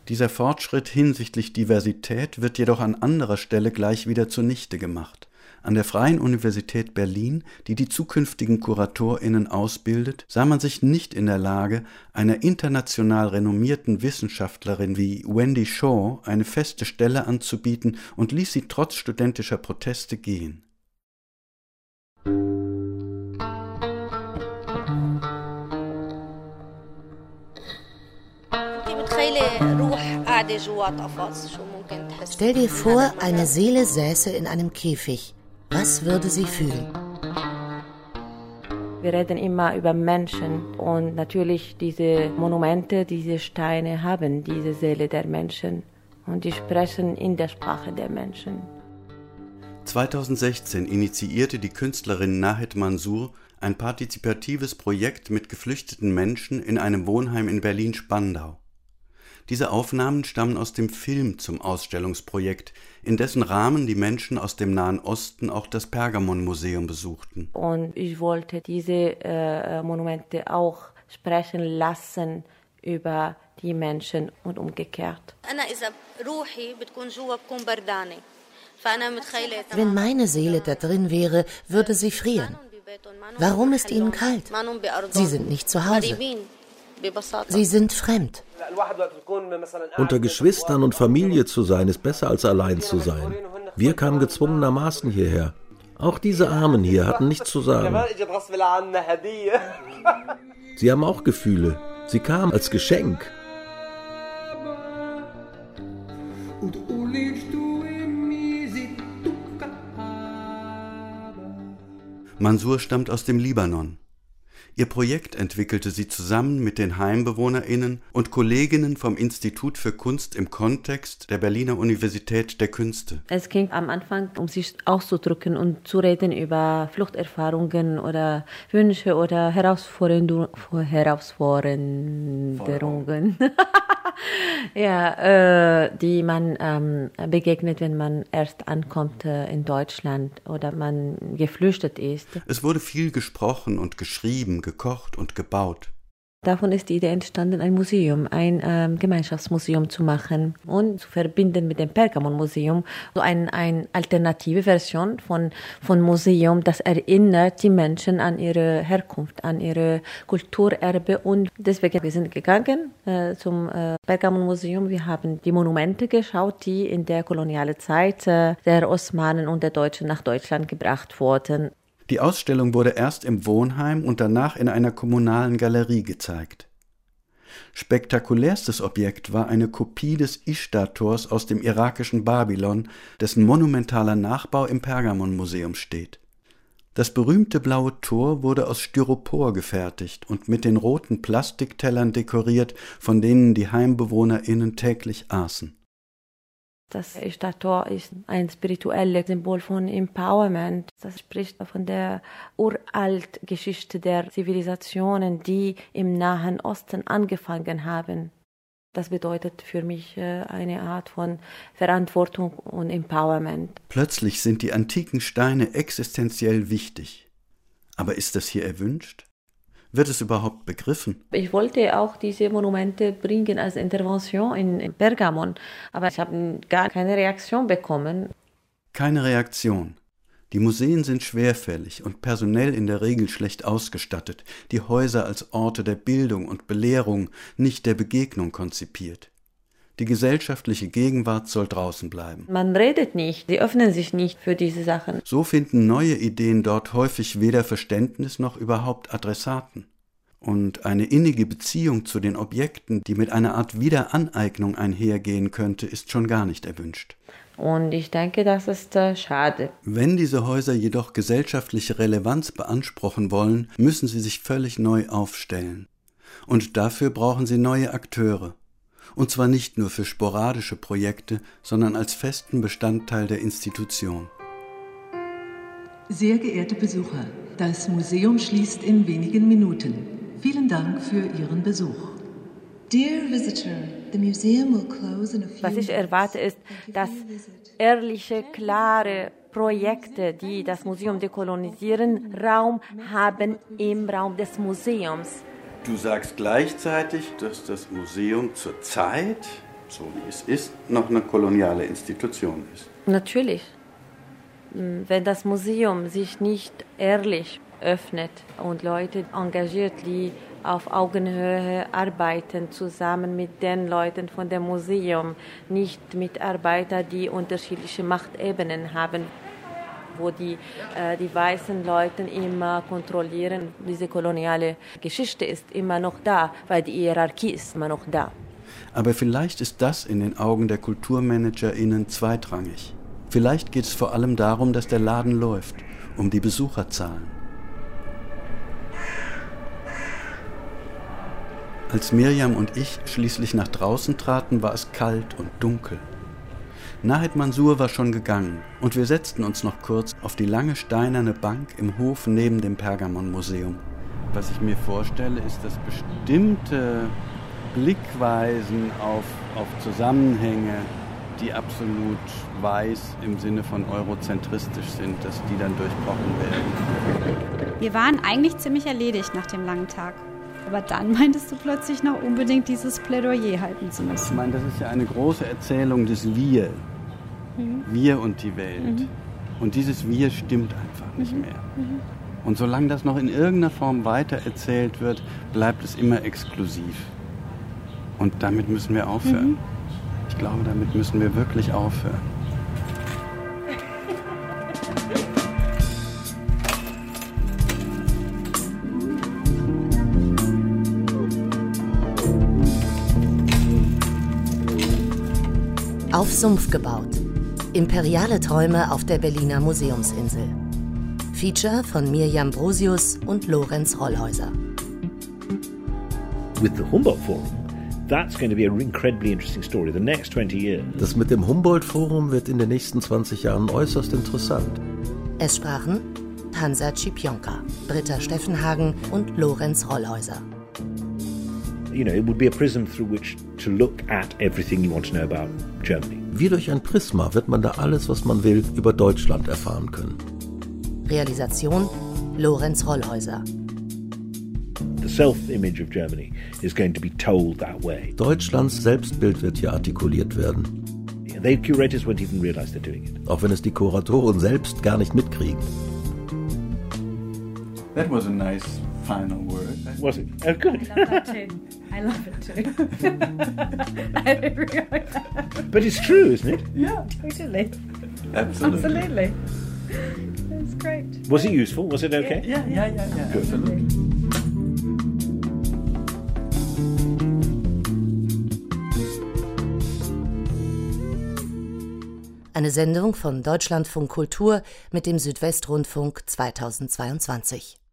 Dieser Fortschritt hinsichtlich Diversität wird jedoch an anderer Stelle gleich wieder zunichte gemacht. An der Freien Universität Berlin, die die zukünftigen KuratorInnen ausbildet, sah man sich nicht in der Lage, einer international renommierten Wissenschaftlerin wie Wendy Shaw eine feste Stelle anzubieten und ließ sie trotz studentischer Proteste gehen. Stell dir vor, eine Seele säße in einem Käfig. Was würde sie fühlen? Wir reden immer über Menschen und natürlich diese Monumente, diese Steine haben diese Seele der Menschen und die sprechen in der Sprache der Menschen. 2016 initiierte die Künstlerin Nahed Mansour ein partizipatives Projekt mit geflüchteten Menschen in einem Wohnheim in Berlin-Spandau. Diese Aufnahmen stammen aus dem Film zum Ausstellungsprojekt, in dessen Rahmen die Menschen aus dem Nahen Osten auch das Pergamon-Museum besuchten. Und ich wollte diese äh, Monumente auch sprechen lassen über die Menschen und umgekehrt. Wenn meine Seele da drin wäre, würde sie frieren. Warum ist ihnen kalt? Sie sind nicht zu Hause. Sie sind fremd. Unter Geschwistern und Familie zu sein, ist besser als allein zu sein. Wir kamen gezwungenermaßen hierher. Auch diese Armen hier hatten nichts zu sagen. Sie haben auch Gefühle. Sie kamen als Geschenk. Mansur stammt aus dem Libanon. Ihr Projekt entwickelte sie zusammen mit den HeimbewohnerInnen und Kolleginnen vom Institut für Kunst im Kontext der Berliner Universität der Künste. Es ging am Anfang um sich auszudrücken und zu reden über Fluchterfahrungen oder Wünsche oder Herausforderungen. ja, äh, die man ähm, begegnet, wenn man erst ankommt äh, in Deutschland oder man geflüchtet ist. Es wurde viel gesprochen und geschrieben, gekocht und gebaut. Davon ist die Idee entstanden, ein Museum, ein ähm, Gemeinschaftsmuseum zu machen und zu verbinden mit dem Pergamon-Museum. So eine ein alternative Version von, von Museum, das erinnert die Menschen an ihre Herkunft, an ihre Kulturerbe. Und deswegen wir sind gegangen äh, zum äh, Pergamon-Museum. Wir haben die Monumente geschaut, die in der kolonialen Zeit äh, der Osmanen und der Deutschen nach Deutschland gebracht wurden. Die Ausstellung wurde erst im Wohnheim und danach in einer kommunalen Galerie gezeigt. Spektakulärstes Objekt war eine Kopie des Ishtar-Tors aus dem irakischen Babylon, dessen monumentaler Nachbau im Pergamon-Museum steht. Das berühmte blaue Tor wurde aus Styropor gefertigt und mit den roten Plastiktellern dekoriert, von denen die HeimbewohnerInnen täglich aßen. Das Statue ist ein spirituelles Symbol von Empowerment. Das spricht von der uralt Geschichte der Zivilisationen, die im Nahen Osten angefangen haben. Das bedeutet für mich äh, eine Art von Verantwortung und Empowerment. Plötzlich sind die antiken Steine existenziell wichtig. Aber ist das hier erwünscht? Wird es überhaupt begriffen? Ich wollte auch diese Monumente bringen als Intervention in Pergamon, aber ich habe gar keine Reaktion bekommen. Keine Reaktion. Die Museen sind schwerfällig und personell in der Regel schlecht ausgestattet, die Häuser als Orte der Bildung und Belehrung, nicht der Begegnung konzipiert. Die gesellschaftliche Gegenwart soll draußen bleiben. Man redet nicht, sie öffnen sich nicht für diese Sachen. So finden neue Ideen dort häufig weder Verständnis noch überhaupt Adressaten. Und eine innige Beziehung zu den Objekten, die mit einer Art Wiederaneignung einhergehen könnte, ist schon gar nicht erwünscht. Und ich denke, das ist äh, schade. Wenn diese Häuser jedoch gesellschaftliche Relevanz beanspruchen wollen, müssen sie sich völlig neu aufstellen. Und dafür brauchen sie neue Akteure und zwar nicht nur für sporadische Projekte, sondern als festen Bestandteil der Institution. Sehr geehrte Besucher, das Museum schließt in wenigen Minuten. Vielen Dank für Ihren Besuch. Was ich erwarte, ist, dass ehrliche, klare Projekte, die das Museum dekolonisieren, Raum haben im Raum des Museums. Du sagst gleichzeitig, dass das Museum zurzeit, so wie es ist, noch eine koloniale Institution ist. Natürlich. Wenn das Museum sich nicht ehrlich öffnet und Leute engagiert, die auf Augenhöhe arbeiten, zusammen mit den Leuten von dem Museum, nicht Mitarbeiter, die unterschiedliche Machtebenen haben wo die, äh, die weißen Leute immer kontrollieren. Diese koloniale Geschichte ist immer noch da, weil die Hierarchie ist immer noch da. Aber vielleicht ist das in den Augen der KulturmanagerInnen zweitrangig. Vielleicht geht es vor allem darum, dass der Laden läuft, um die Besucherzahlen. Als Mirjam und ich schließlich nach draußen traten, war es kalt und dunkel. Nahid Mansur war schon gegangen und wir setzten uns noch kurz auf die lange steinerne Bank im Hof neben dem Pergamon-Museum. Was ich mir vorstelle, ist, dass bestimmte Blickweisen auf, auf Zusammenhänge, die absolut weiß im Sinne von eurozentristisch sind, dass die dann durchbrochen werden. Wir waren eigentlich ziemlich erledigt nach dem langen Tag. Aber dann meintest du plötzlich noch unbedingt dieses Plädoyer halten zu müssen. Ich meine, das ist ja eine große Erzählung des Wir. Mhm. Wir und die Welt. Mhm. Und dieses Wir stimmt einfach nicht mhm. mehr. Mhm. Und solange das noch in irgendeiner Form weitererzählt wird, bleibt es immer exklusiv. Und damit müssen wir aufhören. Mhm. Ich glaube, damit müssen wir wirklich aufhören. Auf Sumpf gebaut. Imperiale Träume auf der Berliner Museumsinsel. Feature von Mirjam Brosius und Lorenz Rollhäuser. With the Humboldt Forum, that's going to be an incredibly interesting story. The next 20 years. Das mit dem Humboldt Forum wird in den nächsten 20 Jahren äußerst interessant. Es sprachen Hansa Cipionka, Britta Steffenhagen und Lorenz Rollhäuser. You know, it would be a prism through which to look at everything you want to know about Germany. Wie durch ein Prisma wird man da alles, was man will, über Deutschland erfahren können. Realisation Lorenz Rollhäuser. The self-image of Germany is going to be told that way. Deutschlands Selbstbild wird hier artikuliert werden. The curators won't even realize they're doing it. Auch wenn es die Kuratoren selbst gar nicht mitkriegen. That was a nice final word. Was it? Oh, good. I love that too. I love it too. I really But it's true, isn't it? Yeah, totally. Absolutely. Absolutely. It's great. Was it useful? Was it okay? Yeah, yeah, yeah, yeah. Good. Absolutely. Eine Sendung von Deutschlandfunk Kultur mit dem Südwestrundfunk 2022.